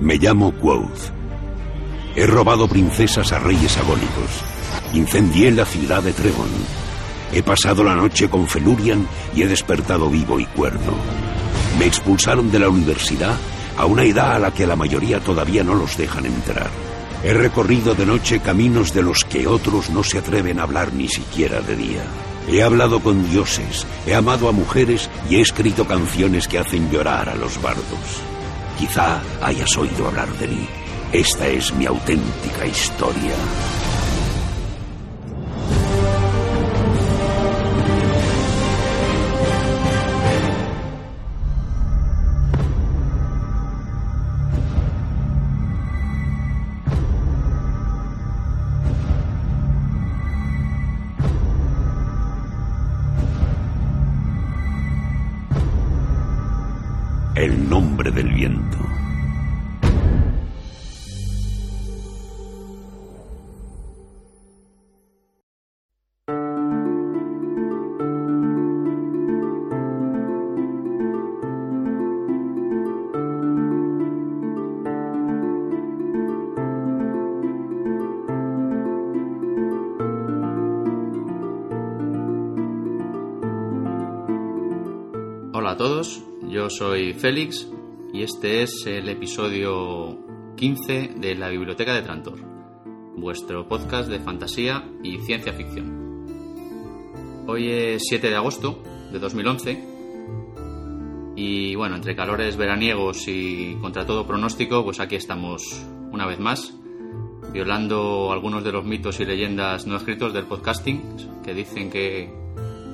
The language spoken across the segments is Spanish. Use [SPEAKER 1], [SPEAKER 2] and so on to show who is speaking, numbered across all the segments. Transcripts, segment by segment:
[SPEAKER 1] Me llamo Quoth. He robado princesas a reyes agónicos. Incendié la ciudad de Trevon. He pasado la noche con Felurian y he despertado vivo y cuerdo. Me expulsaron de la universidad a una edad a la que la mayoría todavía no los dejan entrar. He recorrido de noche caminos de los que otros no se atreven a hablar ni siquiera de día. He hablado con dioses, he amado a mujeres y he escrito canciones que hacen llorar a los bardos. Quizá hayas oído hablar de mí. Esta es mi auténtica historia. El nombre del viento.
[SPEAKER 2] Soy Félix y este es el episodio 15 de la Biblioteca de Trantor, vuestro podcast de fantasía y ciencia ficción. Hoy es 7 de agosto de 2011 y bueno, entre calores veraniegos y contra todo pronóstico, pues aquí estamos una vez más, violando algunos de los mitos y leyendas no escritos del podcasting, que dicen que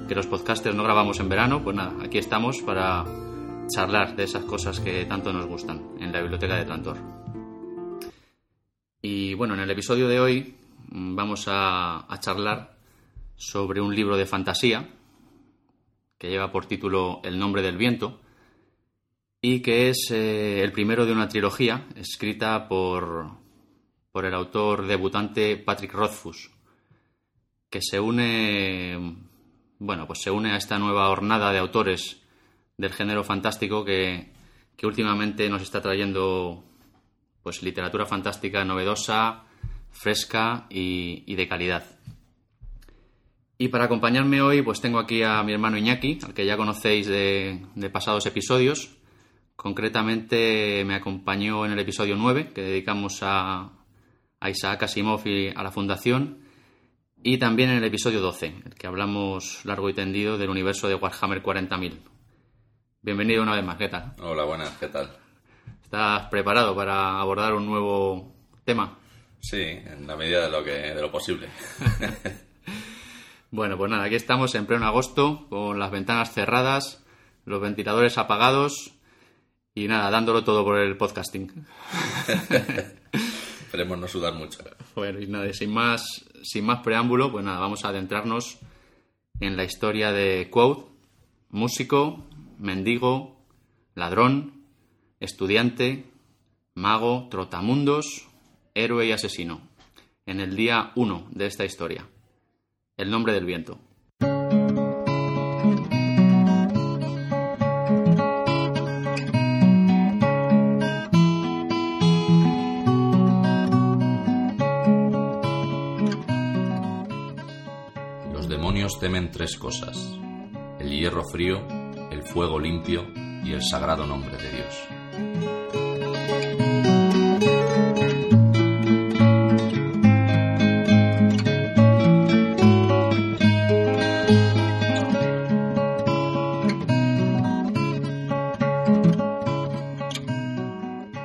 [SPEAKER 2] que los podcasters no grabamos en verano, pues nada, aquí estamos para charlar de esas cosas que tanto nos gustan en la biblioteca de Trantor. Y bueno, en el episodio de hoy mm, vamos a, charlar sobre un libro de fantasía que lleva por título El nombre del viento y que es eh, el primero de una trilogía escrita por, por el autor debutante Patrick Rothfuss, que se une bueno, pues se une a esta nueva hornada de autores del género fantástico que, últimamente nos está trayendo pues literatura fantástica novedosa, fresca y, de calidad. Y para acompañarme hoy, pues tengo aquí a mi hermano Iñaki, al que ya conocéis de, de pasados episodios. Concretamente me acompañó en el episodio 9, que dedicamos a, a Isaac Asimov y a la Fundación. Y también en el episodio 12, en el que hablamos largo y tendido del universo de Warhammer 40.000. Bienvenido una vez más, ¿qué tal?
[SPEAKER 3] Hola, buenas, ¿qué tal?
[SPEAKER 2] ¿Estás preparado para abordar un nuevo tema?
[SPEAKER 3] Sí, en la medida de lo, que, de lo posible.
[SPEAKER 2] bueno, pues nada, aquí estamos en pleno agosto, con las ventanas cerradas, los ventiladores apagados y nada, dándolo todo por el podcasting.
[SPEAKER 3] Esperemos no sudar mucho.
[SPEAKER 2] Bueno, y nada, sin más, sin más preámbulo, pues nada, vamos a adentrarnos en la historia de Quoth, músico, mendigo, ladrón, estudiante, mago, trotamundos, héroe y asesino, en el día 1 de esta historia. El nombre del viento.
[SPEAKER 3] temen tres cosas, el hierro frío, el fuego limpio y el sagrado nombre de Dios.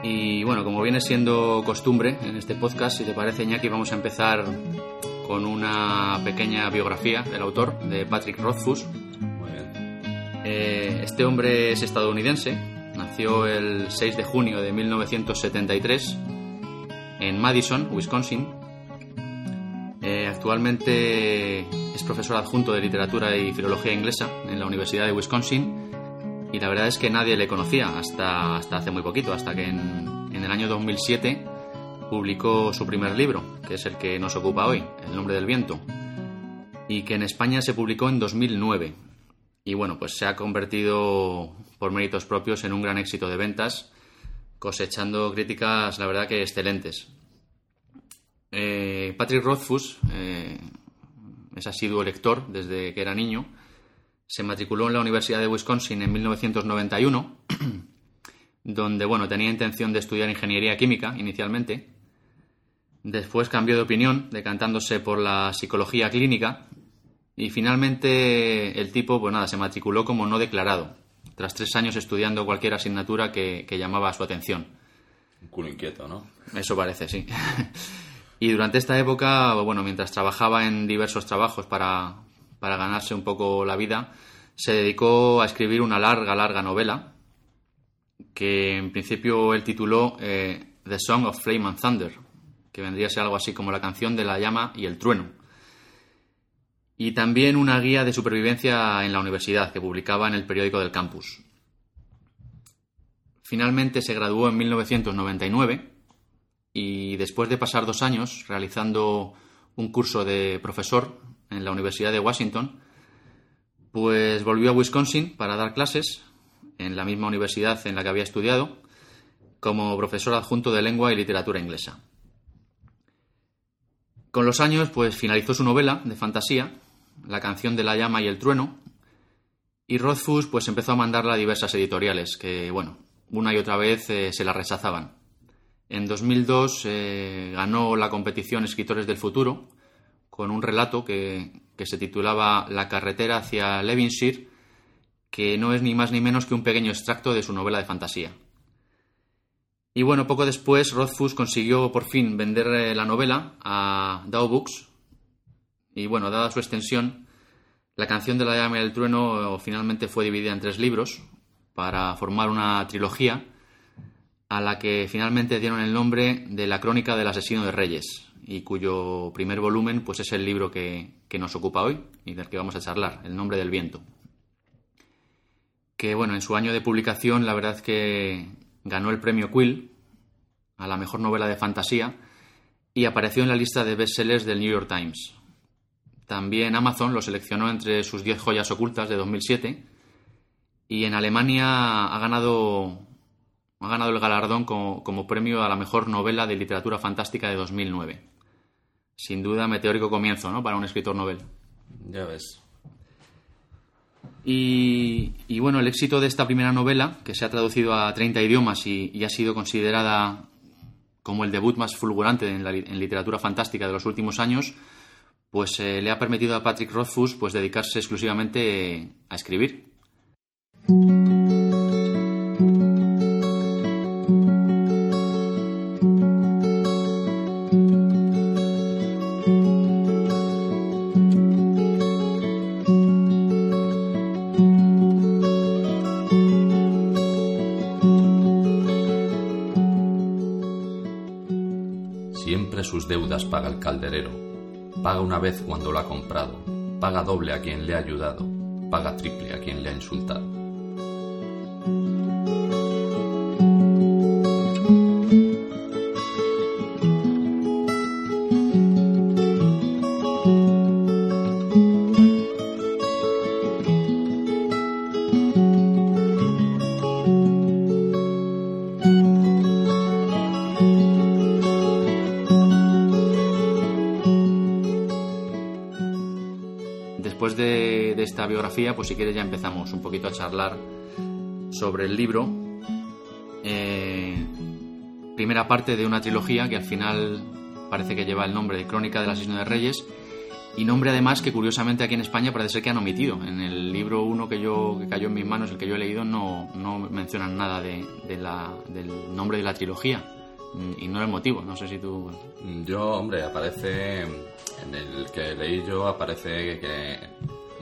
[SPEAKER 2] Y bueno, como viene siendo costumbre en este podcast, si te parece, Iñaki, vamos a empezar con una pequeña biografía del autor, de Patrick Rothfuss. Eh, este hombre es estadounidense, nació nació el 6 de junio de 1973 en Madison, Wisconsin. Eh, actualmente es profesor adjunto de literatura y filología inglesa en la Universidad de Wisconsin y la verdad es que nadie le conocía hasta, hasta hace muy poquito, hasta que en, en el año 2007 publicó su primer libro, que es el que nos ocupa hoy, El nombre del viento, y que en España se publicó en 2009. Y bueno, pues se ha convertido por méritos propios en un gran éxito de ventas, cosechando críticas, la verdad que excelentes. Eh, Patrick Rothfuss eh, es asiduo lector desde que era niño. Se matriculó en la Universidad de Wisconsin en 1991, donde bueno, tenía intención de estudiar ingeniería química inicialmente. Después cambió de opinión, decantándose por la psicología clínica. Y finalmente el tipo, pues nada, se matriculó como no declarado, tras tres años estudiando cualquier asignatura que, que llamaba su atención.
[SPEAKER 3] Un culo inquieto, ¿no?
[SPEAKER 2] Eso parece, sí. y durante esta época, bueno, mientras trabajaba en diversos trabajos para, para ganarse un poco la vida, se dedicó a escribir una larga, larga novela que en principio él tituló eh, The Song of Flame and Thunder, que vendría a ser algo así como la canción de la llama y el trueno. Y también una guía de supervivencia en la universidad que publicaba en el periódico del campus. Finalmente se graduó en 1999 y después de pasar dos años realizando un curso de profesor en la Universidad de Washington, pues volvió a Wisconsin para dar clases en la misma universidad en la que había estudiado como profesor adjunto de lengua y literatura inglesa. Con los años, pues finalizó su novela de fantasía, La canción de la llama y el trueno, y Rothfuss pues empezó a mandarla a diversas editoriales que, bueno, una y otra vez eh, se la rechazaban. En 2002 eh, ganó la competición Escritores del Futuro con un relato que, que se titulaba La carretera hacia Levinshire, que no es ni más ni menos que un pequeño extracto de su novela de fantasía. Y bueno, poco después Rothfuss consiguió por fin vender eh, la novela a Dow Books. Y bueno, dada su extensión, la canción de la llama y el trueno eh, finalmente fue dividida en tres libros para formar una trilogía a la que finalmente dieron el nombre de La crónica del asesino de reyes y cuyo primer volumen pues es el libro que, que nos ocupa hoy y del que vamos a charlar, El nombre del viento. Que bueno, en su año de publicación la verdad es que ganó el premio Quill a la mejor novela de fantasía y apareció en la lista de bestsellers del New York Times. También Amazon lo seleccionó entre sus 10 joyas ocultas de 2007 y en Alemania ha ganado, ha ganado el galardón como, como premio a la mejor novela de literatura fantástica de 2009. Sin duda, meteórico comienzo ¿no? para un escritor novel.
[SPEAKER 3] Ya ves.
[SPEAKER 2] Y, y, bueno, el éxito de esta primera novela, que se ha traducido a 30 idiomas y, y ha sido considerada como el debut más fulgurante en la en literatura fantástica de los últimos años, pues eh, le ha permitido a Patrick Rothfuss pues dedicarse exclusivamente a escribir.
[SPEAKER 3] Siempre sus deudas paga el calderero. Paga una vez cuando lo ha comprado. Paga doble a quien le ha ayudado. Paga triple a quien le ha insultado.
[SPEAKER 2] Pues si quieres ya empezamos un poquito a charlar sobre el libro. Eh, primera parte de una trilogía que al final parece que lleva el nombre de Crónica del asesino de Reyes y nombre además que curiosamente aquí en España parece ser que han omitido. En el libro uno que yo que cayó en mis manos, el que yo he leído, no, no mencionan nada de, la, del nombre de la trilogía y no el motivo. No sé si tú.
[SPEAKER 3] Yo, hombre, aparece en el que leí yo, aparece que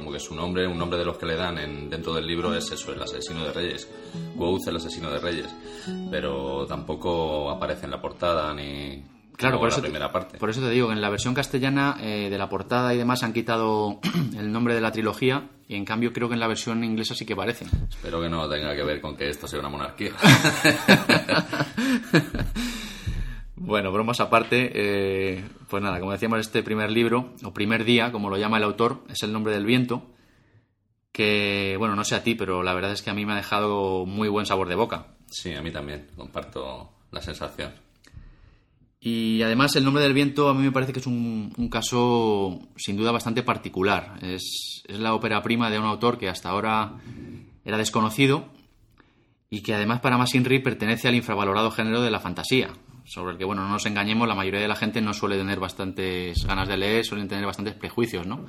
[SPEAKER 3] como que su nombre, un nombre de los que le dan en, dentro del libro es eso, el asesino de reyes. Quoth, el asesino de reyes. Pero tampoco aparece en la portada ni,
[SPEAKER 2] Claro, por
[SPEAKER 3] la
[SPEAKER 2] eso,
[SPEAKER 3] primera
[SPEAKER 2] te,
[SPEAKER 3] parte.
[SPEAKER 2] por eso te digo que en la versión castellana eh, de la portada y demás han quitado el nombre de la trilogía y en cambio creo que en la versión inglesa sí que aparece.
[SPEAKER 3] Espero que no tenga que ver con que esto sea una monarquía.
[SPEAKER 2] Bueno, bromas aparte, eh, pues nada, como decíamos, este primer libro, o primer día, como lo llama el autor, es el nombre del viento, que, bueno, no sé a ti, pero la verdad es que a mí me ha dejado muy buen sabor de boca.
[SPEAKER 3] sí, a mí también, comparto la sensación.
[SPEAKER 2] Y además el nombre del viento a mí me parece que es un, un caso sin duda bastante particular. Es, es la ópera prima de un autor que hasta ahora era desconocido y que además para más Inri pertenece al infravalorado género de la fantasía, sobre el que, bueno, no nos engañemos, la mayoría de la gente no suele tener bastantes ganas de leer, suelen tener bastantes prejuicios, ¿no?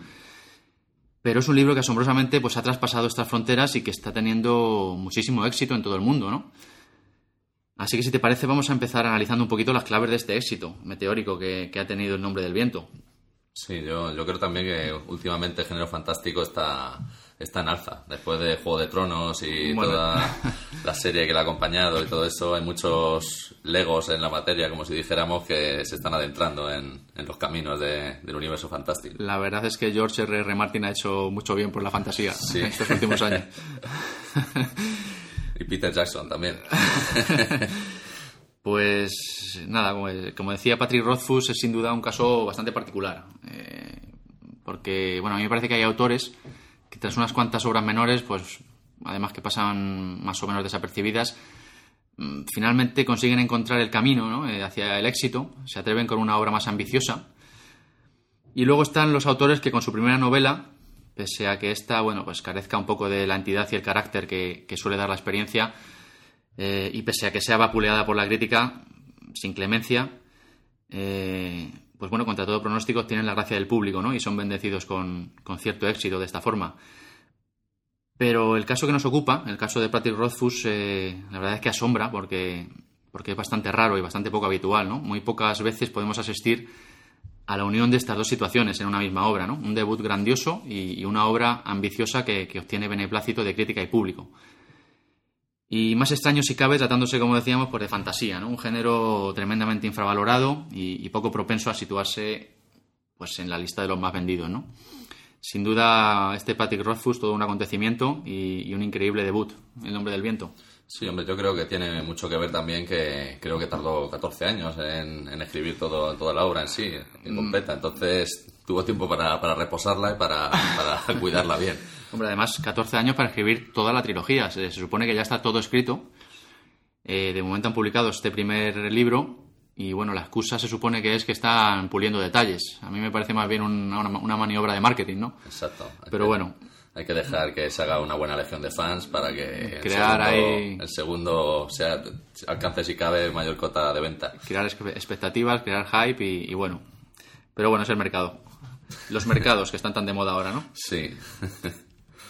[SPEAKER 2] Pero es un libro que asombrosamente pues, ha traspasado estas fronteras y que está teniendo muchísimo éxito en todo el mundo, ¿no? Así que si te parece vamos a empezar analizando un poquito las claves de este éxito meteórico que, que ha tenido el nombre del viento.
[SPEAKER 3] Sí, yo, yo creo también que últimamente el género fantástico está, está en alza. Después de Juego de Tronos y
[SPEAKER 2] Bueno.
[SPEAKER 3] toda la serie que le ha acompañado y todo eso, hay muchos legos en la materia, como si dijéramos, que se están adentrando en, en los caminos de- del universo fantástico.
[SPEAKER 2] La verdad es que George R. R. Martin ha hecho mucho bien por la fantasía
[SPEAKER 3] Sí.
[SPEAKER 2] en estos últimos años.
[SPEAKER 3] Y Peter Jackson también.
[SPEAKER 2] Pues nada, como, como decía Patrick Rothfuss, es sin duda un caso bastante particular. Eh, porque, bueno, a mí me parece que hay autores tras unas cuantas obras menores, pues además que pasan más o menos desapercibidas, mm, finalmente consiguen encontrar el camino ¿no? Eh, hacia el éxito, se atreven con una obra más ambiciosa. Y luego están los autores que con su primera novela, pese a que esta, bueno, pues carezca un poco de la entidad y el carácter que, que suele dar la experiencia, eh, y pese a que sea vapuleada por la crítica, sin clemencia, eh, pues bueno, contra todo pronóstico tienen la gracia del público, ¿no? Y son bendecidos con, con cierto éxito de esta forma. Pero el caso que nos ocupa, el caso de Patrick Rothfuss, eh, la verdad es que asombra porque, porque es bastante raro y bastante poco habitual, ¿no? Muy pocas veces podemos asistir a la unión de estas dos situaciones en una misma obra, ¿no? Un debut grandioso y, una obra ambiciosa que obtiene beneplácito de crítica y público. Y más extraño si cabe, tratándose, como decíamos, pues de fantasía, ¿no? Un género tremendamente infravalorado y, y poco propenso a situarse pues en la lista de los más vendidos, ¿no? Sin duda, este Patrick Rothfuss, todo un acontecimiento y, y un increíble debut, El nombre del viento.
[SPEAKER 3] Sí, hombre, yo creo que tiene mucho que ver también que creo que tardó 14 años en, en escribir todo, toda la obra en sí, en completa. Entonces tuvo tiempo para, para reposarla y para, para cuidarla bien.
[SPEAKER 2] Hombre, además, 14 años para escribir toda la trilogía. Se, se supone que ya está todo escrito. Eh, de momento han publicado este primer libro y bueno, la excusa se supone que es que están puliendo detalles. A mí me parece más bien una, una- maniobra de marketing, ¿no?
[SPEAKER 3] Exacto.
[SPEAKER 2] Pero
[SPEAKER 3] que-
[SPEAKER 2] bueno.
[SPEAKER 3] Hay que dejar que se haga una buena legión de fans para que el
[SPEAKER 2] Crear
[SPEAKER 3] segundo,
[SPEAKER 2] ahí-
[SPEAKER 3] el segundo sea, alcance, si cabe, mayor cota de venta.
[SPEAKER 2] crear expectativas, crear hype y, y bueno. Pero bueno, es el mercado. Los mercados que están tan de moda ahora, ¿no?
[SPEAKER 3] Sí,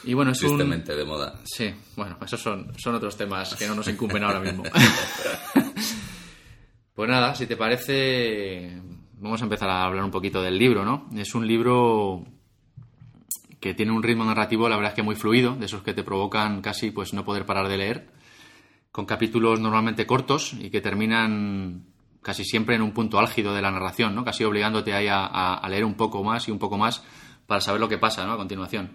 [SPEAKER 2] Y bueno, es un...
[SPEAKER 3] tristemente de moda.
[SPEAKER 2] Sí, bueno, esos son, son otros temas que no nos incumben ahora mismo. pues nada, si te parece, vamos a empezar a hablar un poquito del libro, ¿no? Es un libro que tiene un ritmo narrativo, la verdad es que muy fluido, de esos que te provocan casi pues no poder parar de leer, con capítulos normalmente cortos y que terminan casi siempre en un punto álgido de la narración, ¿no? Casi obligándote ahí a, a- a leer un poco más y un poco más para saber lo que pasa, ¿no? A continuación.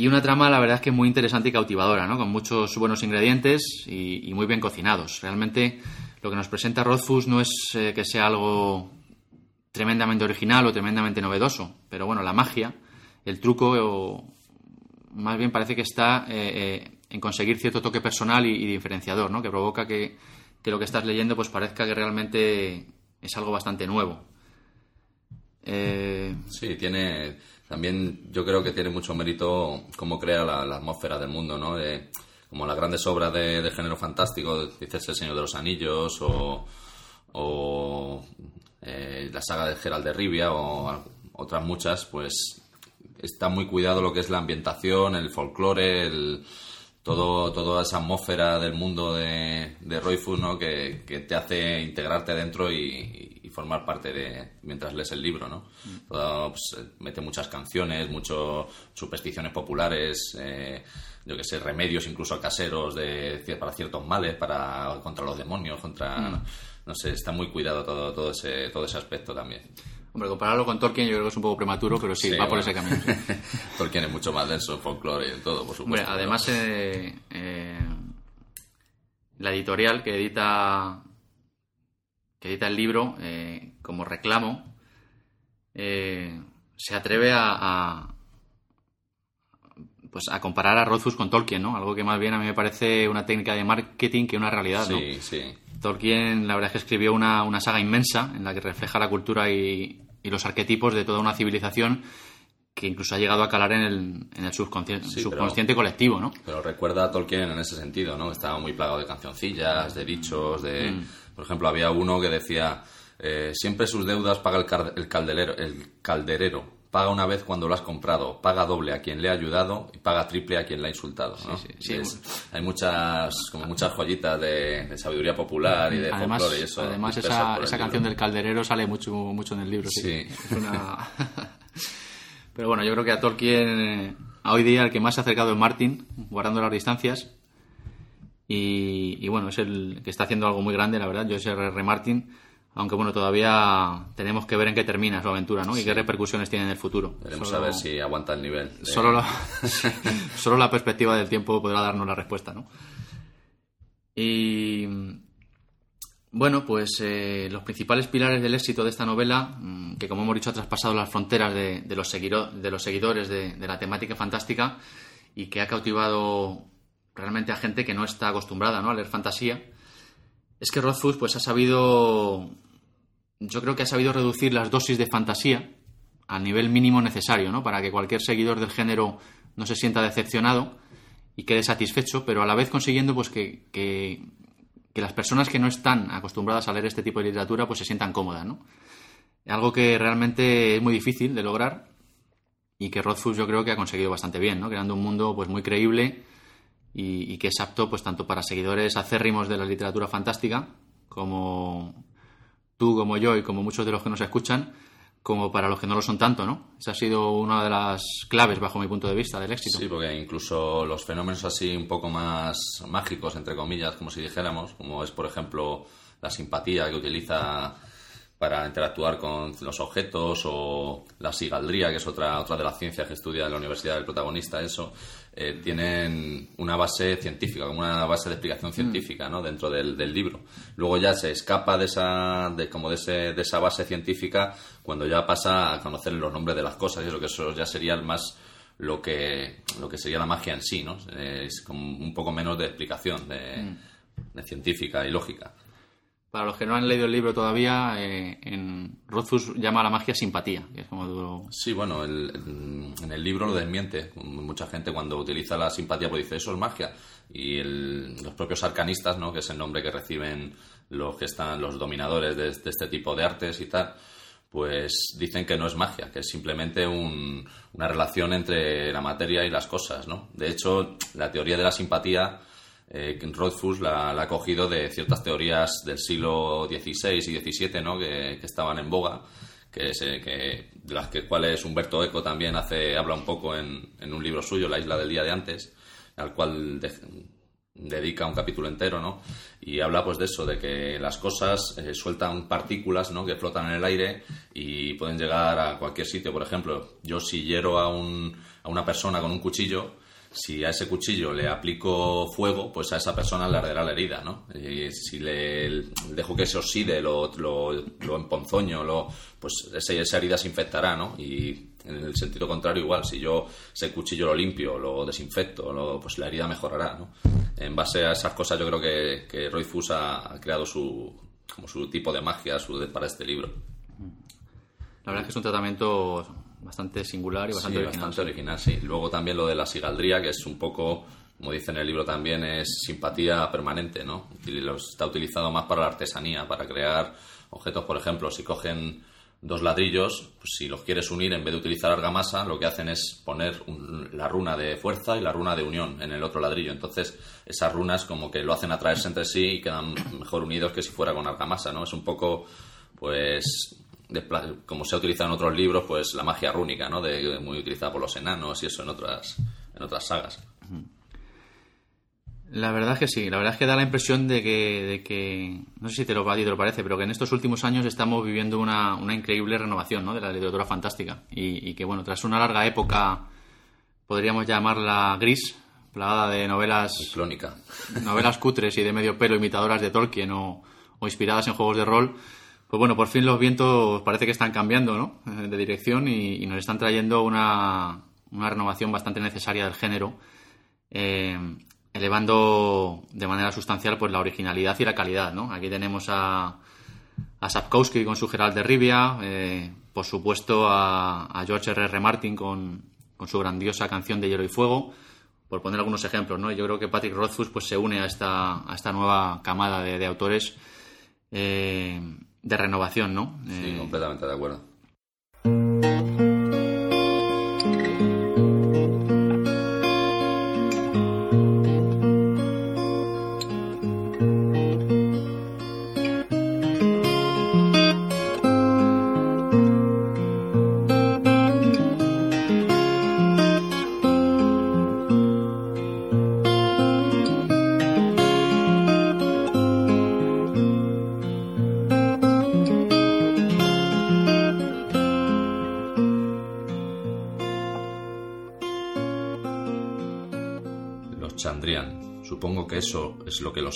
[SPEAKER 2] Y una trama, la verdad es que muy interesante y cautivadora, ¿no? Con muchos buenos ingredientes y, muy bien cocinados. Realmente lo que nos presenta Rothfuss no es eh, que sea algo tremendamente original o tremendamente novedoso, pero bueno, la magia, el truco, más bien parece que está eh, eh, en conseguir cierto toque personal y, y diferenciador, ¿no? Que provoca que, que lo que estás leyendo pues parezca que realmente es algo bastante nuevo.
[SPEAKER 3] Sí, tiene. También yo creo que tiene mucho mérito cómo crea la, atmósfera del mundo, ¿no? Como las grandes obras de, género fantástico, dices El Señor de los Anillos o, eh, la saga de Gerald de Rivia o otras muchas, pues está muy cuidado lo que es la ambientación, el folclore, el, todo, toda esa atmósfera del mundo de, de Roy ¿no? que, que te hace integrarte dentro y, y formar parte de mientras lees el libro, ¿no? Todo, pues, mete muchas canciones, muchas supersticiones populares, eh, yo que sé, remedios incluso caseros de, para ciertos males, para contra los demonios, contra no sé, está muy cuidado todo, todo ese, todo ese aspecto también.
[SPEAKER 2] Hombre, compararlo con Tolkien yo creo que es un poco prematuro, pero sí, va por ese camino.
[SPEAKER 3] Tolkien es mucho más denso en folclore y en todo, por supuesto.
[SPEAKER 2] además, eh, eh, la editorial que edita que edita el libro eh, como reclamo se atreve a, pues a comparar a Rothfuss con Tolkien, ¿no? Algo que más bien a mí me parece una técnica de marketing que una realidad, ¿no?
[SPEAKER 3] Sí, sí.
[SPEAKER 2] Tolkien, la verdad es que escribió una, una saga inmensa en la que refleja la cultura y, y, los arquetipos de toda una civilización que incluso ha llegado a calar en el, en el subconsciente, subconsciente colectivo, ¿no?
[SPEAKER 3] Pero recuerda a Tolkien en ese sentido, ¿no? Estaba muy plagado de cancioncillas, de dichos, de... Mm. Por ejemplo, había uno que decía, eh, siempre sus deudas paga el, el, calderero, el calderero, paga una vez cuando lo has comprado, paga doble a quien le ha ayudado y paga triple a quien le ha insultado. ¿no? hay muchas, como muchas joyitas de, sabiduría popular y de
[SPEAKER 2] además,
[SPEAKER 3] folclore y eso.
[SPEAKER 2] Además, esa, esa canción del calderero sale mucho, mucho en el libro. Sí. Pero bueno, yo creo que a Tolkien, eh, a hoy día, el que más se ha acercado es Martin, guardando las distancias. Y, y, bueno, es el que está haciendo algo muy grande, la verdad. Yo R. R. Martin aunque bueno, todavía tenemos que ver en qué termina su aventura, ¿no? Y qué repercusiones tiene en el futuro.
[SPEAKER 3] Veremos a ver si aguanta el nivel.
[SPEAKER 2] Solo, la, solo la perspectiva del tiempo podrá darnos la respuesta, ¿no? Y bueno, pues eh, los principales pilares del éxito de esta novela, mm, que como hemos dicho ha traspasado las fronteras de, los, de los seguidores de, de, la temática fantástica y que ha cautivado realmente a gente que no está acostumbrada ¿no? a leer fantasía, es que Rothfuss pues ha sabido, yo creo que ha sabido reducir las dosis de fantasía al nivel mínimo necesario, ¿no? Para que cualquier seguidor del género no se sienta decepcionado y quede satisfecho, pero a la vez consiguiendo pues que, que, las personas que no están acostumbradas a leer este tipo de literatura pues se sientan cómodas, ¿no? Algo que realmente es muy difícil de lograr y que Rothfuss yo creo que ha conseguido bastante bien, ¿no? Creando un mundo pues muy creíble y, que es apto pues tanto para seguidores acérrimos de la literatura fantástica como tú, como yo y como muchos de los que nos escuchan, como para los que no lo son tanto, ¿no? Esa ha sido una de las claves, bajo mi punto de vista, del éxito.
[SPEAKER 3] Sí, porque incluso los fenómenos así un poco más mágicos, entre comillas, como si dijéramos, como es, por ejemplo, la simpatía que utiliza para interactuar con los objetos o la sigaldría, que es otra, otra de las ciencias que estudia en la universidad del protagonista, eso, eh, tienen una base científica, como una base de explicación científica ¿no? dentro del, libro. Luego ya se escapa de esa, de, como de, ese, de esa base científica cuando ya pasa a conocer los nombres de las cosas y eso que eso ya sería más lo que, lo que sería la magia en sí, ¿no? Es como un poco menos de explicación de, mm. de científica y lógica.
[SPEAKER 2] Para los que no han leído el libro todavía, eh, en Rothfuss llama a la magia simpatía. Que es como
[SPEAKER 3] Sí, bueno, en el libro lo desmiente. Mucha gente cuando utiliza la simpatía pues dice eso es magia. Y los propios arcanistas, ¿no? que es el nombre que reciben los que están los dominadores de, este tipo de artes y tal, pues dicen que no es magia, que es simplemente una relación entre la materia y las cosas, ¿no? De hecho, la teoría de la simpatía eh, Rothfuss la, ha cogido de ciertas teorías del siglo XVI y XVII ¿no? que, estaban en boga, que, de las que, cuales Humberto Eco también hace, habla un poco en, un libro suyo, La isla del día de antes, al cual dedica un capítulo entero, ¿no? Y habla pues de eso, de que las cosas eh, sueltan partículas, ¿no? Que flotan en el aire y pueden llegar a cualquier sitio. Por ejemplo, yo si hiero a una persona con un cuchillo, si a ese cuchillo le aplico fuego, pues a esa persona le arderá la herida, ¿no? Y si le dejo que se oxide, lo, lo, lo emponzoño, lo, pues esa, herida se infectará, ¿no? Y en el sentido contrario igual, si yo ese cuchillo lo limpio, lo desinfecto, pues la herida mejorará, ¿no? En base a esas cosas yo creo que, Roy Fuss ha, creado su, como su tipo de magia su, para este libro.
[SPEAKER 2] La verdad es que es un tratamiento bastante singular y bastante
[SPEAKER 3] sí,
[SPEAKER 2] original.
[SPEAKER 3] Bastante original, sí. Luego también lo de la sigaldría, que es un poco, como dice en el libro también, es simpatía permanente, ¿no? está utilizado más para la artesanía, para crear objetos, por ejemplo, si cogen dos ladrillos, pues si los quieres unir, en vez de utilizar argamasa, lo que hacen es poner la runa de fuerza y la runa de unión en el otro ladrillo. Entonces, esas runas como que lo hacen atraerse entre sí y quedan mejor unidos que si fuera con argamasa, ¿no? Es un poco pues como se ha utilizado en otros libros, pues la magia rúnica, ¿no? De, muy utilizada por los enanos y eso en otras, en otras sagas.
[SPEAKER 2] La verdad es que sí, la verdad es que da la impresión de que, de que no sé si te lo, te lo parece, pero que en estos últimos años estamos viviendo una, una increíble renovación ¿no? de la literatura fantástica y, que, bueno, tras una larga época, podríamos llamarla gris, plagada de novelas...
[SPEAKER 3] Clónica.
[SPEAKER 2] Novelas cutres y de medio pelo imitadoras de Tolkien o, o inspiradas en juegos de rol, pues bueno, por fin los vientos parece que están cambiando ¿no? Eh, de dirección y, nos están trayendo una, una, renovación bastante necesaria del género. Eh, elevando de manera sustancial pues la originalidad y la calidad, ¿no? Aquí tenemos a, a Sapkowski con su Gerald de Rivia, eh, por supuesto a, George R. R. Martin con, su grandiosa canción de Hielo y Fuego, por poner algunos ejemplos, ¿no? Yo creo que Patrick Rothfuss pues se une a esta, a esta nueva camada de, autores de renovación, ¿no?
[SPEAKER 3] Sí, completamente de acuerdo.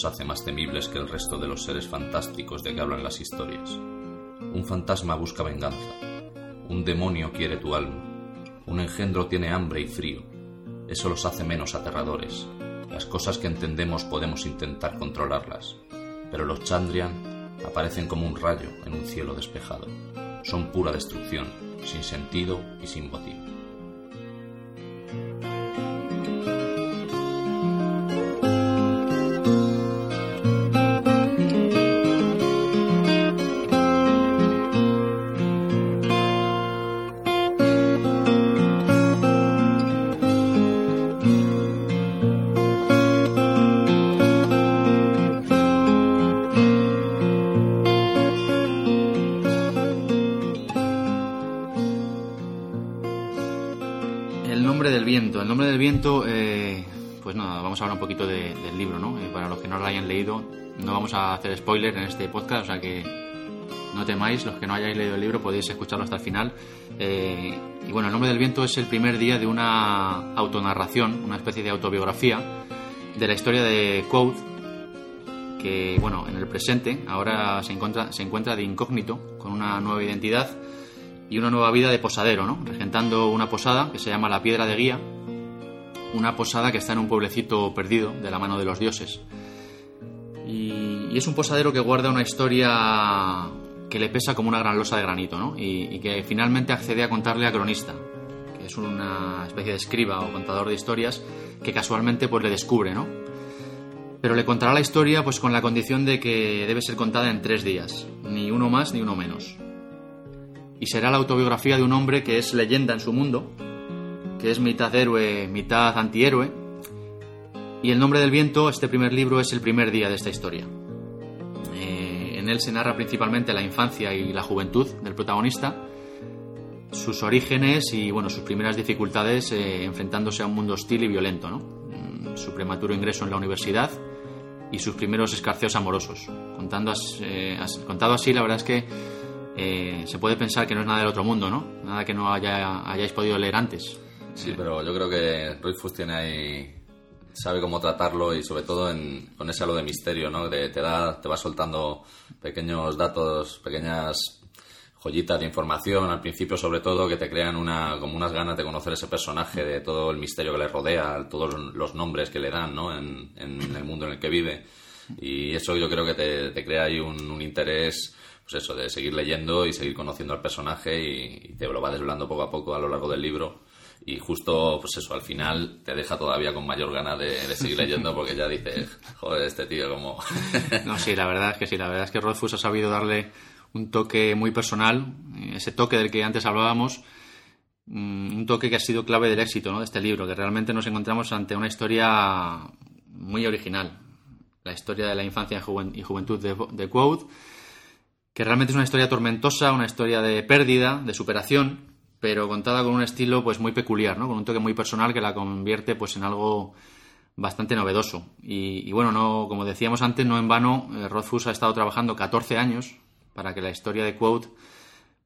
[SPEAKER 3] Hace más temibles que el resto de los seres fantásticos de que hablan las historias. Un fantasma busca venganza. Un demonio quiere tu alma. Un engendro tiene hambre y frío. Eso los hace menos aterradores. Las cosas que entendemos podemos intentar controlarlas. Pero los Chandrian aparecen como un rayo en un cielo despejado. Son pura destrucción, sin sentido y sin motivo.
[SPEAKER 2] Vamos a hacer spoiler en este podcast, o sea que no temáis, los que no hayáis leído el libro podéis escucharlo hasta el final. Eh, y bueno, El nombre del viento es el primer día de una autonarración, una especie de autobiografía de la historia de Quoth, que bueno, en el presente ahora se encuentra, se encuentra de incógnito, con una nueva identidad y una nueva vida de posadero, ¿no? Regentando una posada que se llama La Piedra de Guía, una posada que está en un pueblecito perdido de la mano de los dioses. Y, es un posadero que guarda una historia que le pesa como una gran losa de granito, ¿no? Y, que finalmente accede a contarle a Cronista, que es una especie de escriba o contador de historias que casualmente pues le descubre, ¿no? Pero le contará la historia pues con la condición de que debe ser contada en tres días, ni uno más ni uno menos. Y será la autobiografía de un hombre que es leyenda en su mundo, que es mitad héroe, mitad antihéroe. Y El nombre del viento, este primer libro, es el primer día de esta historia. Eh, en él se narra principalmente la infancia y la juventud del protagonista, sus orígenes y bueno, sus primeras dificultades eh, enfrentándose a un mundo hostil y violento, ¿no? Mm, su prematuro ingreso en la universidad y sus primeros escarceos amorosos. Contando eh, contado así, la verdad es que se puede pensar que no es nada del otro mundo, ¿no? Nada que no haya, hayáis podido leer antes.
[SPEAKER 3] Sí, pero yo creo que Roy tiene ahí sabe cómo tratarlo y sobre todo en, con ese halo de misterio, ¿no? te da, te va soltando pequeños datos, pequeñas joyitas de información al principio sobre todo que te crean una como unas ganas de conocer ese personaje, de todo el misterio que le rodea, todos los nombres que le dan, ¿no? En, el mundo en el que vive y eso yo creo que te, crea ahí un, interés pues eso, de seguir leyendo y seguir conociendo al personaje y, y te lo va desvelando poco a poco a lo largo del libro y justo, pues eso, al final te deja todavía con mayor ganas de, seguir leyendo porque ya dices, joder, este tío como...
[SPEAKER 2] no, sí, la verdad es que sí, la verdad es que Rothfuss ha sabido darle un toque muy personal, ese toque del que antes hablábamos, mm, un toque que ha sido clave del éxito ¿no? de este libro, que realmente nos encontramos ante una historia muy original, la historia de la infancia y juventud de, de Quote, que realmente es una historia tormentosa, una historia de pérdida, de superación, pero contada con un estilo pues muy peculiar, ¿no? Con un toque muy personal que la convierte pues en algo bastante novedoso. Y, bueno, no, como decíamos antes, no en vano, eh, Rothfuss ha estado trabajando 14 años para que la historia de Quote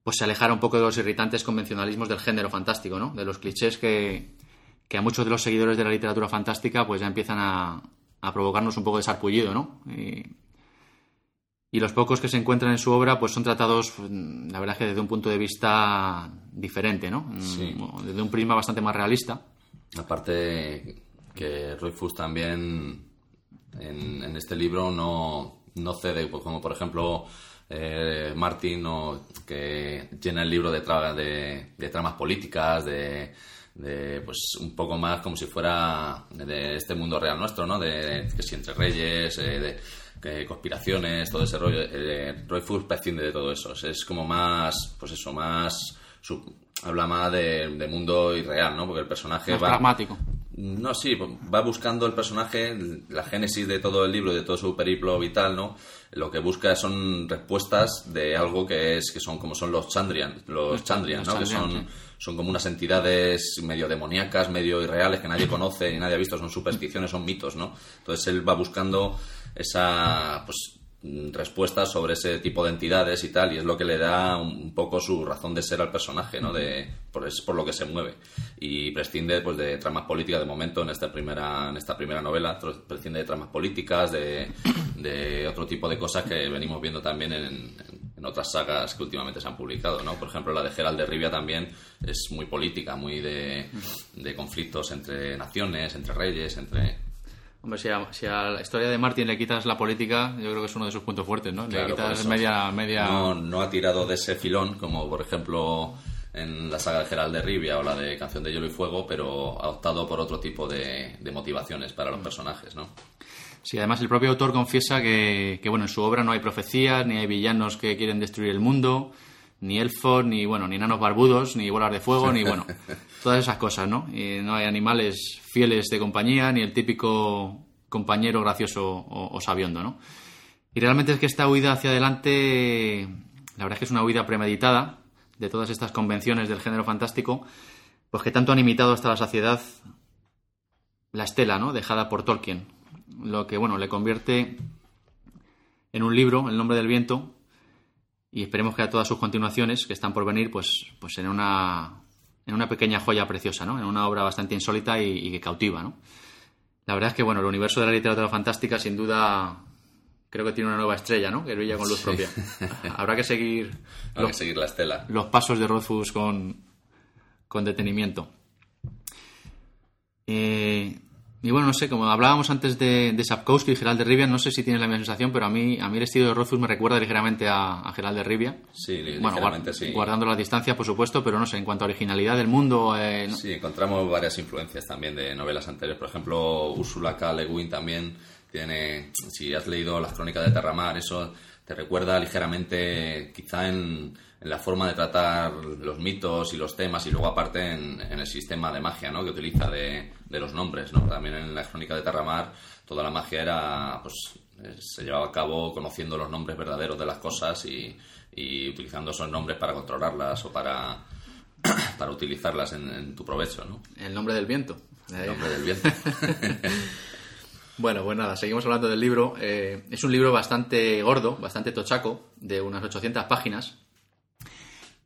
[SPEAKER 2] pues se alejara un poco de los irritantes convencionalismos del género fantástico, ¿no? De los clichés que, a muchos de los seguidores de la literatura fantástica pues ya empiezan a, a provocarnos un poco de sarpullido, ¿no? Y los pocos que se encuentran en su obra pues son tratados, pues, la verdad que desde un punto de vista diferente, ¿no? Mm, desde un prisma bastante más realista.
[SPEAKER 3] Aparte que Roy Fuss también en, este libro no, no, cede, pues, como por ejemplo eh, Martin, que llena el libro de, de, tramas políticas, de, pues un poco más como si fuera de este mundo real nuestro, ¿no? De que si entre reyes, eh, de conspiraciones, todo ese rollo. Eh, Roy Fuss prescinde de todo eso. Es como más, pues eso, más. habla más de, mundo irreal, ¿no? Porque el personaje
[SPEAKER 2] va. pragmático.
[SPEAKER 3] No, sí, va buscando el personaje, la génesis de todo el libro, de todo su periplo vital, ¿no? Lo que busca son respuestas de algo que es que son como son los Chandrian, los, Chandrian, ¿no? que son, son como unas entidades medio demoníacas, medio irreales que nadie conoce ni nadie ha visto, son supersticiones, son mitos, ¿no? Entonces él va buscando esa pues respuestas sobre ese tipo de entidades y tal, y es lo que le da un poco su razón de ser al personaje, ¿no? De, por, es por lo que se mueve. Y prescinde pues, de tramas políticas de momento en esta primera, en esta primera novela, prescinde de tramas políticas, de, de otro tipo de cosas que venimos viendo también en, en, otras sagas que últimamente se han publicado, ¿no? Por ejemplo, la de Gerald de Rivia también es muy política, muy de, de conflictos entre naciones, entre reyes, entre
[SPEAKER 2] Hombre, si a, la historia de Martin le quitas la política, yo creo que es uno de sus puntos fuertes, ¿no? le quitas media, media...
[SPEAKER 3] No, no ha tirado de ese filón, como por ejemplo en la saga de Gerald de Rivia o la de Canción de Hielo y Fuego, pero ha optado por otro tipo de, motivaciones para los personajes, ¿no?
[SPEAKER 2] Sí, además el propio autor confiesa que, que, bueno, en su obra no hay profecías, ni hay villanos que quieren destruir el mundo, ni elfos, ni bueno, ni enanos barbudos, ni bolas de fuego, ni bueno, todas esas cosas, ¿no? Y no hay animales de compañía, ni el típico compañero gracioso o, sabiondo, ¿no? Y realmente es que esta huida hacia adelante, la verdad es que es una huida premeditada de todas estas convenciones del género fantástico, pues que tanto han imitado hasta la saciedad la estela, ¿no? Dejada por Tolkien, lo que, bueno, le convierte en un libro, El nombre del viento, y esperemos que a todas sus continuaciones que están por venir, pues, pues en una en una pequeña joya preciosa, ¿no? En una obra bastante insólita y, que cautiva, ¿no? La verdad es que, bueno, el universo de la literatura fantástica, sin duda, creo que tiene una nueva estrella, ¿no? Que brilla con luz propia. Habrá que seguir...
[SPEAKER 3] Habrá que seguir la estela.
[SPEAKER 2] Los pasos de Rothfuss con, con detenimiento. Eh, y bueno, no sé, como hablábamos antes de, de Sapkowski y Gerald de Rivia, no sé si tienes la misma sensación, pero a mí, a mí el estilo de Rothfuss me recuerda ligeramente a, a Gerald de Rivia.
[SPEAKER 3] Sí, ligeramente sí.
[SPEAKER 2] Guardando la distancia, por supuesto, pero no sé, en cuanto a originalidad del mundo... Eh,
[SPEAKER 3] sí, encontramos varias influencias también de novelas anteriores. Por ejemplo, Ursula K. Le Guin también tiene... Si has leído Las Crónicas de Terramar, eso te recuerda ligeramente quizá en, la forma de tratar los mitos y los temas y luego aparte en, el sistema de magia ¿no? que utiliza de, los nombres. ¿no? También en la crónica de Terramar toda la magia era pues eh, se llevaba a cabo conociendo los nombres verdaderos de las cosas y, utilizando esos nombres para controlarlas o para, para utilizarlas en, tu provecho. ¿no?
[SPEAKER 2] El nombre del viento.
[SPEAKER 3] El nombre del viento.
[SPEAKER 2] Bueno, pues nada, seguimos hablando del libro. Eh, es un libro bastante gordo, bastante tochaco, de unas 800 páginas,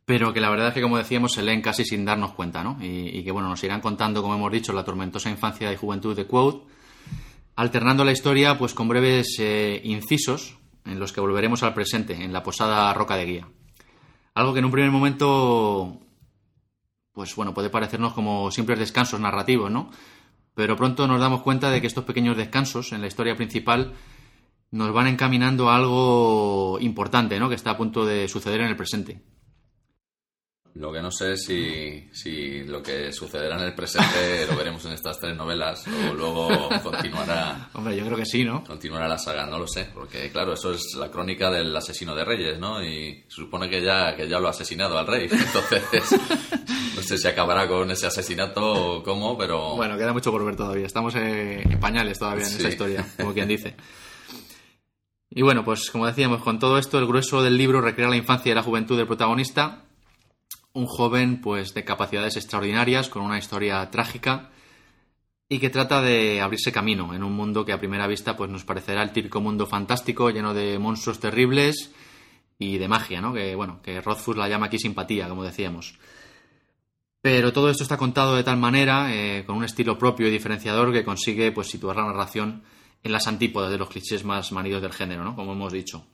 [SPEAKER 2] pero que la verdad es que, como decíamos, se leen casi sin darnos cuenta, ¿no? Y, que, bueno, nos irán contando, como hemos dicho, la tormentosa infancia y juventud de Quote, alternando la historia, pues, con breves eh, incisos en los que volveremos al presente, en la posada Roca de Guía. Algo que en un primer momento, pues, bueno, puede parecernos como simples descansos narrativos, ¿no? pero pronto nos damos cuenta de que estos pequeños descansos en la historia principal nos van encaminando a algo importante, ¿no? Que está a punto de suceder en el presente.
[SPEAKER 3] Lo que no sé es si, si lo que sucederá en el presente lo veremos en estas tres novelas o luego continuará.
[SPEAKER 2] Hombre, yo creo que sí, ¿no?
[SPEAKER 3] Continuará la saga, no lo sé, porque claro, eso es la crónica del asesino de reyes, ¿no? Y se supone que ya, que ya lo ha asesinado al rey. Entonces, no sé si acabará con ese asesinato o cómo, pero.
[SPEAKER 2] Bueno, queda mucho por ver todavía. Estamos en pañales todavía en esa historia, como quien dice. Y bueno, pues como decíamos, con todo esto, el grueso del libro recrea la infancia y la juventud del protagonista, un joven pues de capacidades extraordinarias, con una historia trágica y que trata de abrirse camino en un mundo que a primera vista pues nos parecerá el típico mundo fantástico lleno de monstruos terribles y de magia, ¿no? Que bueno, que Rothfuss la llama aquí simpatía, como decíamos. Pero todo esto está contado de tal manera, eh, con un estilo propio y diferenciador, que consigue pues situar la narración en las antípodas de los clichés más manidos del género, ¿no? Como hemos dicho.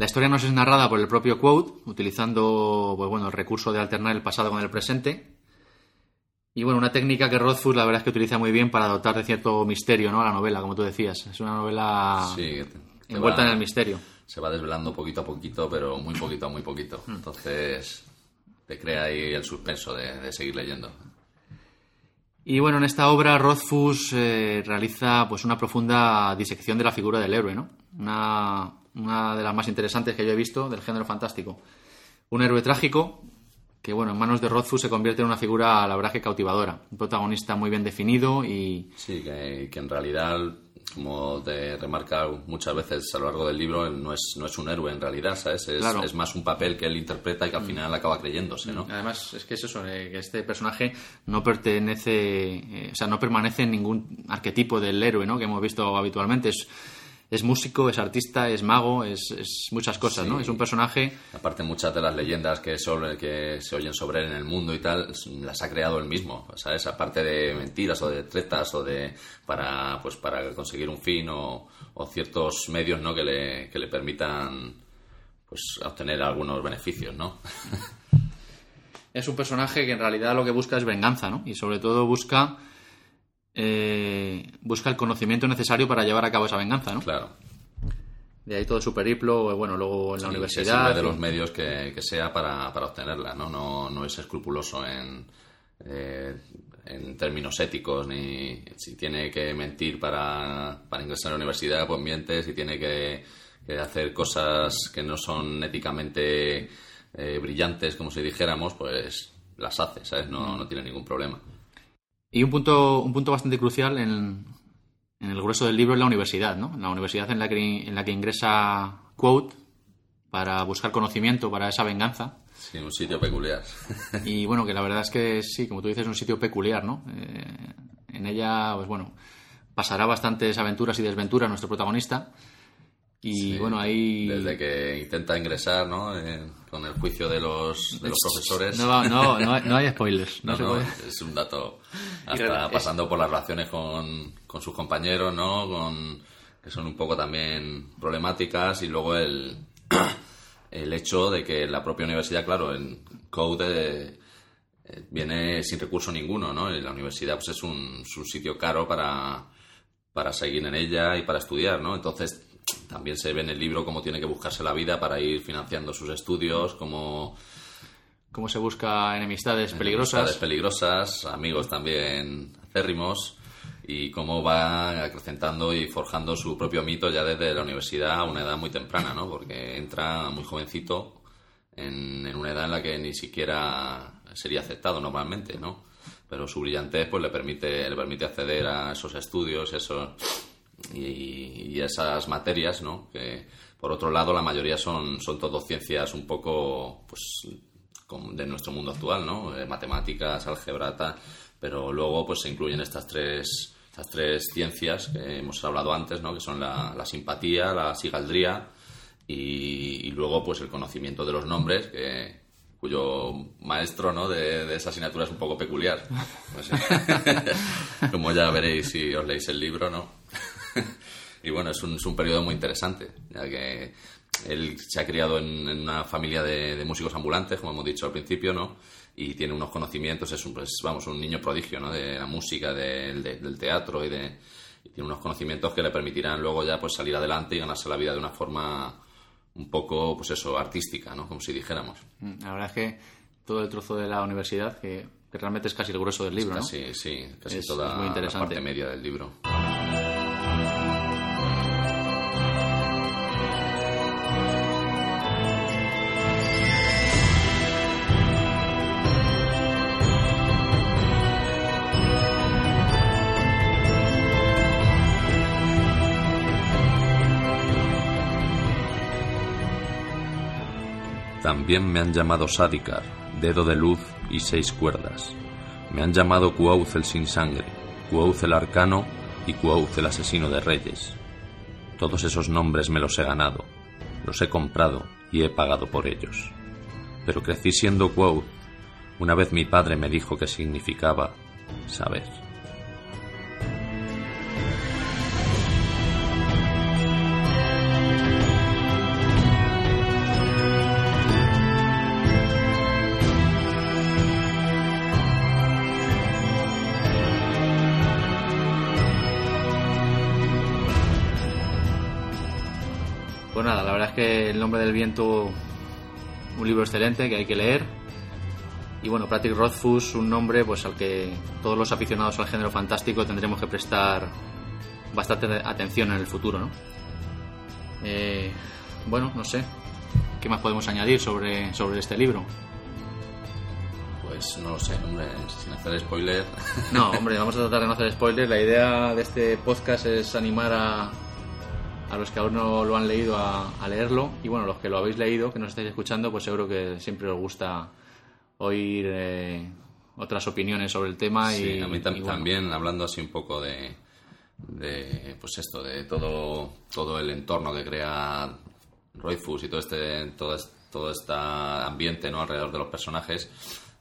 [SPEAKER 2] La historia nos es narrada por el propio Quote, utilizando pues, bueno, el recurso de alternar el pasado con el presente, y bueno, una técnica que Rothfuss la verdad es que utiliza muy bien para dotar de cierto misterio ¿no? a la novela, como tú decías. Es una novela envuelta en el misterio.
[SPEAKER 3] Se va desvelando poquito a poquito, pero muy poquito a muy poquito. Hmm. Entonces te crea ahí el suspenso de, seguir leyendo.
[SPEAKER 2] Y bueno, en esta obra Rothfuss eh, realiza pues una profunda disección de la figura del héroe, ¿no? Una, una de las más interesantes que yo he visto del género fantástico. Un héroe trágico que bueno, en manos de Rothfuss se convierte en una figura, la verdad que cautivadora. Un protagonista muy bien definido y...
[SPEAKER 3] Sí, que, en realidad, como te remarca muchas veces a lo largo del libro, no es, no es un héroe en realidad, ¿sabes? Es, es más un papel que él interpreta y que al mm. final acaba creyéndose, ¿no?
[SPEAKER 2] Además, es que es eso, eh, que este personaje no pertenece, eh, o sea, no permanece en ningún arquetipo del héroe, ¿no? Que hemos visto habitualmente. Es es músico, es artista, es mago, es, muchas cosas, ¿no? Es un personaje...
[SPEAKER 3] Aparte muchas de las leyendas que, que se oyen sobre él en el mundo y tal, las ha creado él mismo, ¿sabes? Aparte de mentiras o de tretas o de... para, pues, para conseguir un fin o, ciertos medios, ¿no? Que le, que le permitan, pues, obtener algunos beneficios, ¿no?
[SPEAKER 2] es un personaje que en realidad lo que busca es venganza, ¿no? Y sobre todo busca eh, busca el conocimiento necesario para llevar a cabo esa venganza, ¿no?
[SPEAKER 3] Claro.
[SPEAKER 2] De ahí todo su periplo, bueno, luego en la universidad.
[SPEAKER 3] de los medios que, sea para, obtenerla, ¿no? ¿no? es escrupuloso en, eh, en términos éticos, ni si tiene que mentir para, ingresar a la universidad, pues miente, si tiene que, hacer cosas que no son éticamente eh, brillantes, como si dijéramos, pues las hace, ¿sabes? No, no tiene ningún problema.
[SPEAKER 2] Y un punto, un punto bastante crucial en, el grueso del libro es la universidad, ¿no? La universidad en la que, en la que ingresa Quote para buscar conocimiento para esa venganza.
[SPEAKER 3] Sí, un sitio peculiar.
[SPEAKER 2] y bueno, que la verdad es que sí, como tú dices, es un sitio peculiar, ¿no? Eh, en ella, pues bueno, pasará bastantes aventuras y desventuras nuestro protagonista y bueno, ahí.
[SPEAKER 3] Desde que intenta ingresar, ¿no? Eh, con el juicio de los, de los profesores.
[SPEAKER 2] No, no, no, hay spoilers. No,
[SPEAKER 3] es un dato. Hasta pasando por las relaciones con, con sus compañeros, ¿no? Con, que son un poco también problemáticas. Y luego el, el hecho de que la propia universidad, claro, en Code. Eh, viene sin recurso ninguno, ¿no? Y la universidad pues es un, es un sitio caro para, para seguir en ella y para estudiar, ¿no? Entonces también se ve en el libro cómo tiene que buscarse la vida para ir financiando sus estudios, cómo...
[SPEAKER 2] Cómo se busca enemistades peligrosas.
[SPEAKER 3] Peligrosas, amigos también acérrimos, y cómo va acrecentando y forjando su propio mito ya desde la universidad a una edad muy temprana, ¿no? Porque entra muy jovencito en, en una edad en la que ni siquiera sería aceptado normalmente, ¿no? Pero su brillantez pues le permite, le permite acceder a esos estudios, esos y, esas materias, ¿no? Que por otro lado la mayoría son, son todo ciencias un poco, pues, de nuestro mundo actual, ¿no? Eh, matemáticas, álgebra, pero luego pues se incluyen estas tres, estas tres ciencias que hemos hablado antes, ¿no? Que son la, simpatía, la sigaldría y, luego pues el conocimiento de los nombres, que, cuyo maestro ¿no? de, esa asignatura es un poco peculiar. Como ya veréis si os leéis el libro, ¿no? y bueno, es un, es un periodo muy interesante, ya que él se ha criado en, una familia de, músicos ambulantes, como hemos dicho al principio, ¿no? Y tiene unos conocimientos, es un, pues, vamos, un niño prodigio, ¿no? De la música, del teatro y de... tiene unos conocimientos que le permitirán luego ya pues salir adelante y ganarse la vida de una forma un poco, pues eso, artística, ¿no? Como si dijéramos.
[SPEAKER 2] Mm, la verdad es que todo el trozo de la universidad, que, realmente es casi el grueso del libro,
[SPEAKER 3] casi, ¿no? Sí, casi toda la parte media del libro. También me han llamado Sadikar, dedo de luz y seis cuerdas. Me han llamado Cuauth el sin sangre, Cuauth el arcano y Cuauth el asesino de reyes. Todos esos nombres me los he ganado, los he comprado y he pagado por ellos. Pero crecí siendo Quoth. Una vez mi padre me dijo que significaba saber.
[SPEAKER 2] Verdad es que El nombre del viento, un libro excelente que hay que leer. Y bueno, Pratik Rothfuss, un nombre pues al que todos los aficionados al género fantástico tendremos que prestar bastante atención en el futuro, ¿no? Eh, bueno, no sé. ¿Qué más podemos añadir sobre, sobre este libro?
[SPEAKER 3] Pues no lo sé, hombre, sin hacer spoiler.
[SPEAKER 2] No, hombre, vamos a tratar de no hacer spoilers. La idea de este podcast es animar a, a los que aún no lo han leído a, a leerlo. Y bueno, los que lo habéis leído, que nos estáis escuchando, pues seguro que siempre os gusta oír eh, otras opiniones sobre el tema.
[SPEAKER 3] Sí,
[SPEAKER 2] y,
[SPEAKER 3] a mí tam-
[SPEAKER 2] y bueno,
[SPEAKER 3] también, hablando así un poco de, de, pues esto, de todo, todo el entorno que crea Royfus y todo este, todo, todo este ambiente ¿no? alrededor de los personajes,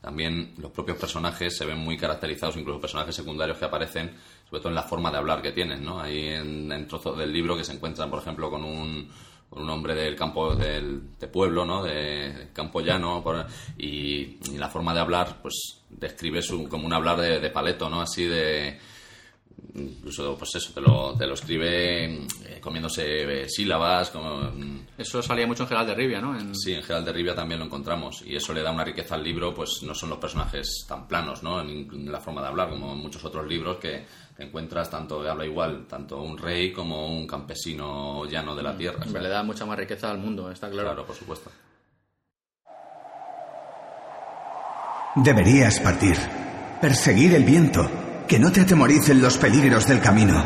[SPEAKER 3] también los propios personajes se ven muy caracterizados, incluso personajes secundarios que aparecen, sobre todo en la forma de hablar que tienen, ¿no? Hay en, en trozos del libro que se encuentran, por ejemplo, con un, con un hombre del campo del de pueblo, ¿no? De campo llano, por- y, y la forma de hablar, pues describe su, como un hablar de, de paleto, ¿no? Así de incluso pues eso te lo, te lo escribe eh, comiéndose eh, sílabas como mm,
[SPEAKER 2] Eso salía mucho en Gerald de Rivia, ¿no? En-
[SPEAKER 3] Sí, en Gerald de Rivia también lo encontramos y eso le da una riqueza al libro, pues no son los personajes tan planos, ¿no? En, la forma de hablar, como en muchos otros libros que te encuentras tanto, habla igual, tanto un rey como un campesino llano de la tierra.
[SPEAKER 2] Hombre, le da mucha más riqueza al mundo, está claro.
[SPEAKER 3] Claro, por supuesto.
[SPEAKER 4] Deberías partir. Perseguir el viento. Que no te atemoricen los peligros del camino.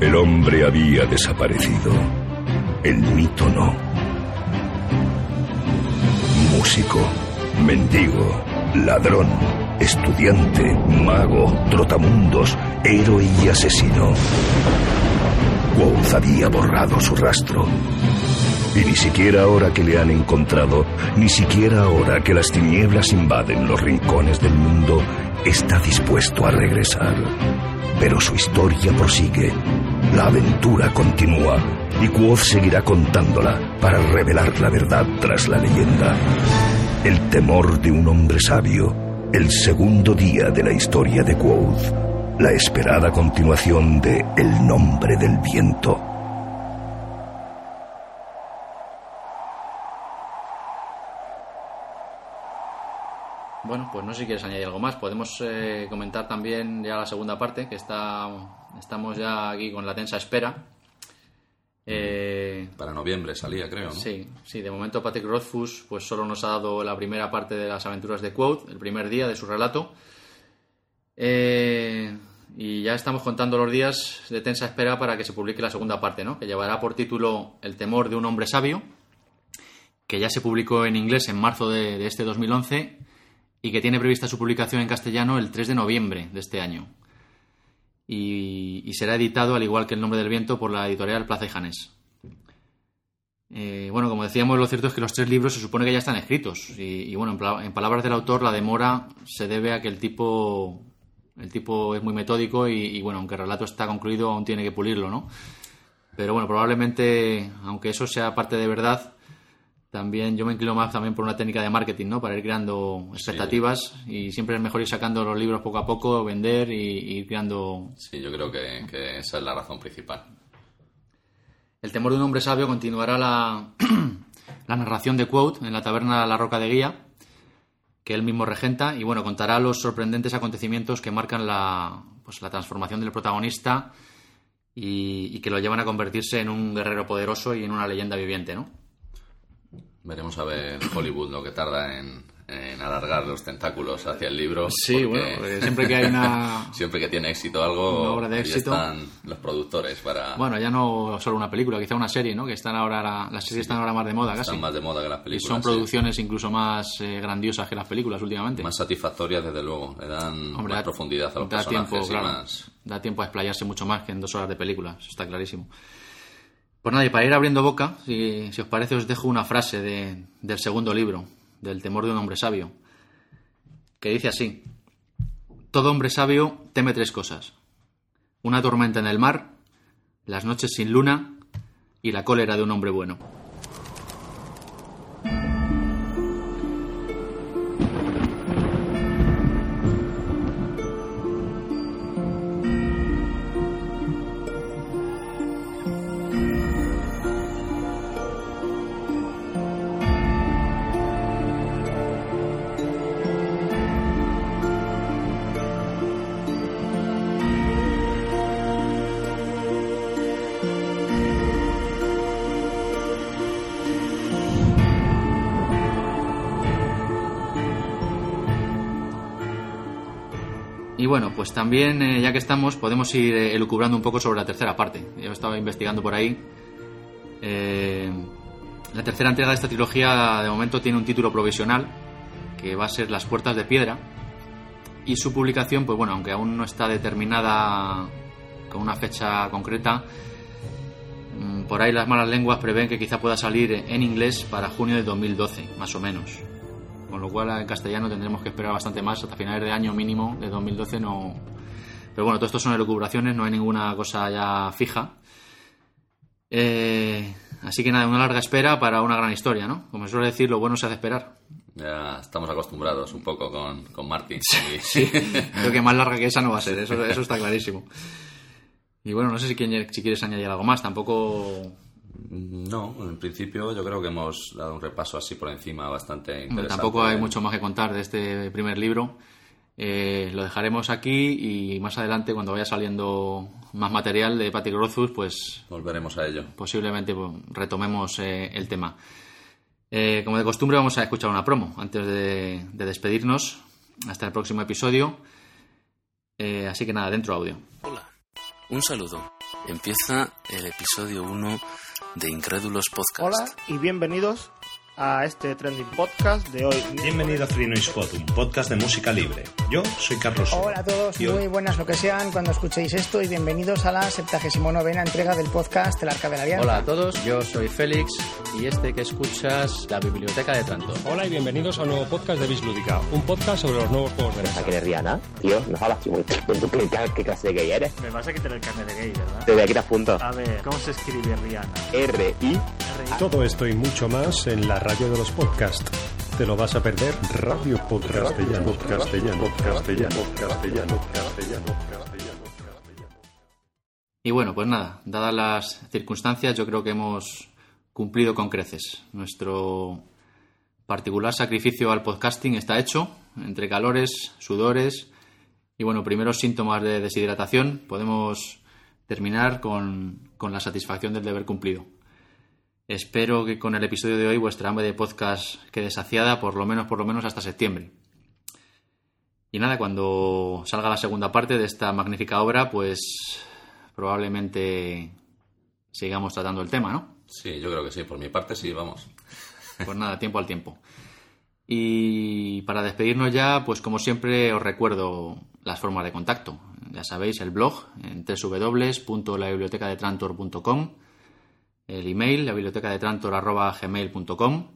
[SPEAKER 5] El hombre había desaparecido. El mito no. Músico, mendigo, ladrón, estudiante, mago, trotamundos, héroe y asesino. Quoth había borrado su rastro. Y ni siquiera ahora que le han encontrado, ni siquiera ahora que las tinieblas invaden los rincones del mundo, está dispuesto a regresar. Pero su historia prosigue. La aventura continúa y Quoth seguirá contándola para revelar la verdad tras la leyenda. El temor de un hombre sabio. El segundo día de la historia de Quoth. La esperada continuación de El nombre del viento.
[SPEAKER 2] Bueno, pues no sé si quieres añadir algo más. Podemos eh, comentar también ya la segunda parte, que está, estamos ya aquí con la tensa espera. Eh,
[SPEAKER 3] Para noviembre salía, creo, ¿no?
[SPEAKER 2] Sí, sí, de momento Patrick Rothfuss pues solo nos ha dado la primera parte de las aventuras de Quote, el primer día de su relato. Eh, y ya estamos contando los días de tensa espera para que se publique la segunda parte, ¿no? Que llevará por título El temor de un hombre sabio, que ya se publicó en inglés en marzo de, este 2011 y que tiene prevista su publicación en castellano el 3 de noviembre de este año. Y, será editado, al igual que El nombre del viento, por la editorial Plaza y Janés. Eh, bueno, como decíamos, lo cierto es que los tres libros se supone que ya están escritos. Y, bueno, en palabras del autor, la demora se debe a que el tipo, el tipo es muy metódico y, y, bueno, aunque el relato está concluido, aún tiene que pulirlo, ¿no? Pero bueno, probablemente, aunque eso sea parte de verdad, también yo me inclino más también por una técnica de marketing, ¿no? Para ir creando expectativas y siempre es mejor ir sacando los libros poco a poco, vender y, y ir creando
[SPEAKER 3] Sí, yo creo que, que esa es la razón principal.
[SPEAKER 2] El temor de un hombre sabio continuará la, la narración de Quote en la taberna La Roca de Guía, que él mismo regenta, y bueno, contará los sorprendentes acontecimientos que marcan la, pues, la transformación del protagonista y, y que lo llevan a convertirse en un guerrero poderoso y en una leyenda viviente, ¿no?
[SPEAKER 3] Veremos a ver Hollywood lo que tarda en, en alargar los tentáculos hacia el libro.
[SPEAKER 2] Sí, bueno, siempre que hay una...
[SPEAKER 3] siempre que tiene éxito algo,
[SPEAKER 2] una obra de éxito,
[SPEAKER 3] están los productores para...
[SPEAKER 2] Bueno, ya no solo una película, quizá una serie, ¿no? Que están ahora, las series están ahora más de moda casi.
[SPEAKER 3] Están más de moda que las películas.
[SPEAKER 2] Y son producciones incluso más eh, grandiosas que las películas últimamente.
[SPEAKER 3] Más satisfactorias, desde luego. Le dan más profundidad a los personajes
[SPEAKER 2] tiempo, más... Da tiempo a explayarse mucho más que en dos horas de película, eso está clarísimo. Pues nada, y para ir abriendo boca, si, os parece, os dejo una frase del segundo libro, del temor de un hombre sabio, que dice así, todo hombre sabio teme tres cosas, una tormenta en el mar, las noches sin luna y la cólera de un hombre bueno. Bueno, pues también, eh, ya que estamos, podemos ir eh, elucubrando un poco sobre la tercera parte. Yo estaba investigando por ahí. Eh, la tercera entrega de esta trilogía, de momento, tiene un título provisional, que va a ser Las Puertas de Piedra. Y su publicación, pues bueno, aunque aún no está determinada con una fecha concreta, mm, por ahí las malas lenguas prevén que quizá pueda salir en inglés para junio de 2012, más o menos con lo cual en castellano tendremos que esperar bastante más, hasta finales de año mínimo de 2012 no... Pero bueno, todo esto son elucubraciones, no hay ninguna cosa ya fija. Eh, así que nada, una larga espera para una gran historia, ¿no? Como suele decir, lo bueno se hace esperar.
[SPEAKER 3] Ya estamos acostumbrados un poco con, con Martin.
[SPEAKER 2] Sí, creo que más larga que esa no va a ser, eso, eso está clarísimo. Y bueno, no sé si, si quieres añadir algo más, tampoco
[SPEAKER 3] no, en principio yo creo que hemos dado un repaso así por encima bastante interesante.
[SPEAKER 2] tampoco hay mucho más que contar de este primer libro. Eh, lo dejaremos aquí y más adelante, cuando vaya saliendo más material de Patrick Rothfuss, pues...
[SPEAKER 3] Volveremos a ello.
[SPEAKER 2] Posiblemente pues, retomemos eh, el tema. Eh, como de costumbre, vamos a escuchar una promo antes de, de despedirnos. Hasta el próximo episodio. así que nada, dentro audio.
[SPEAKER 6] Hola, un saludo. Empieza el episodio 1 de Incrédulos Podcast.
[SPEAKER 7] Hola y bienvenidos a este trending podcast de hoy.
[SPEAKER 8] Bienvenido a Free Noise Pod, un podcast de música libre. Yo soy Carlos.
[SPEAKER 9] Hola a todos, muy buenas lo que sean cuando escuchéis esto y bienvenidos a la 79 entrega del podcast El Arca de la Alianza.
[SPEAKER 2] Hola a todos, yo soy Félix y este que escuchas, la Biblioteca de Tranto.
[SPEAKER 10] Hola y bienvenidos a un nuevo podcast de Bislúdica, un podcast sobre los nuevos juegos de mesa.
[SPEAKER 11] ¿A que Rihanna? Tío, no hablas muy... ¿Tú qué, qué clase de gay eres?
[SPEAKER 12] Me vas a quitar el carnet de gay, ¿verdad?
[SPEAKER 11] Te voy a quitar puntos.
[SPEAKER 12] A ver, ¿cómo se escribe Rihanna?
[SPEAKER 11] R-I...
[SPEAKER 10] Todo esto y mucho más en la radio de los podcasts te lo vas a perder. Radio Podcastellano, Castellano, Castellano, Castellano, Castellano, Castellano.
[SPEAKER 2] Y bueno, pues nada, dadas las circunstancias, yo creo que hemos cumplido con creces. Nuestro particular sacrificio al podcasting está hecho, entre calores, sudores y bueno, primeros síntomas de deshidratación, podemos terminar con, con la satisfacción del deber cumplido. Espero que con el episodio de hoy vuestra hambre de podcast quede saciada por lo menos por lo menos hasta septiembre. Y nada, cuando salga la segunda parte de esta magnífica obra, pues probablemente sigamos tratando el tema, ¿no?
[SPEAKER 3] Sí, yo creo que sí, por mi parte sí, vamos.
[SPEAKER 2] Pues nada, tiempo al tiempo. Y para despedirnos ya, pues como siempre os recuerdo las formas de contacto. Ya sabéis, el blog en www.labibliotecadetrantor.com el email, la biblioteca de Trantor gmail.com.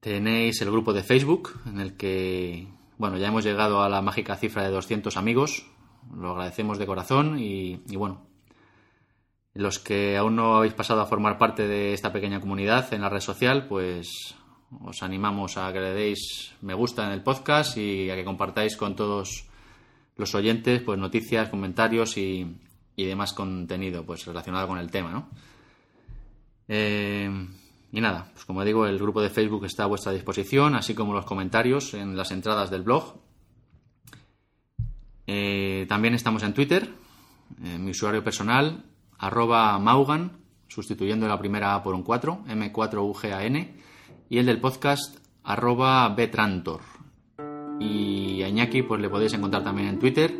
[SPEAKER 2] Tenéis el grupo de Facebook en el que, bueno, ya hemos llegado a la mágica cifra de 200 amigos. Lo agradecemos de corazón y, y bueno, los que aún no habéis pasado a formar parte de esta pequeña comunidad en la red social, pues os animamos a que le deis me gusta en el podcast y a que compartáis con todos los oyentes pues noticias, comentarios y, y demás contenido pues relacionado con el tema, ¿no? Eh, y nada, pues como digo, el grupo de Facebook está a vuestra disposición, así como los comentarios en las entradas del blog. Eh, también estamos en Twitter, en mi usuario personal, Maugan, sustituyendo la primera A por un 4, M4UGAN, y el del podcast, arroba betrantor. Y a Iñaki pues le podéis encontrar también en Twitter.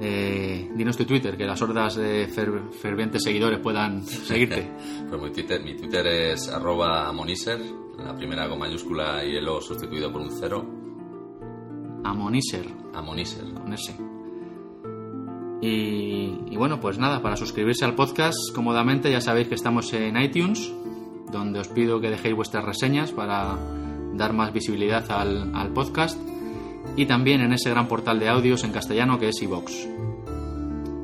[SPEAKER 2] Eh, dinos tu Twitter, que las hordas de fer- fervientes seguidores puedan seguirte.
[SPEAKER 3] Pues mi Twitter, mi Twitter es arroba amoniser, la primera con mayúscula y el O sustituido por un cero.
[SPEAKER 2] Amoniser,
[SPEAKER 3] Amoniser.
[SPEAKER 2] con ese. Y, y bueno, pues nada, para suscribirse al podcast cómodamente ya sabéis que estamos en iTunes, donde os pido que dejéis vuestras reseñas para dar más visibilidad al, al podcast, y también en ese gran portal de audios en castellano que es iVox.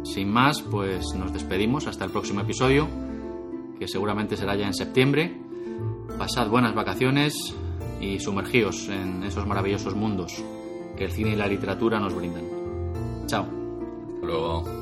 [SPEAKER 2] Sin más, pues nos despedimos hasta el próximo episodio, que seguramente será ya en septiembre. Pasad buenas vacaciones y sumergíos en esos maravillosos mundos que el cine y la literatura nos brindan. Chao.
[SPEAKER 3] Luego.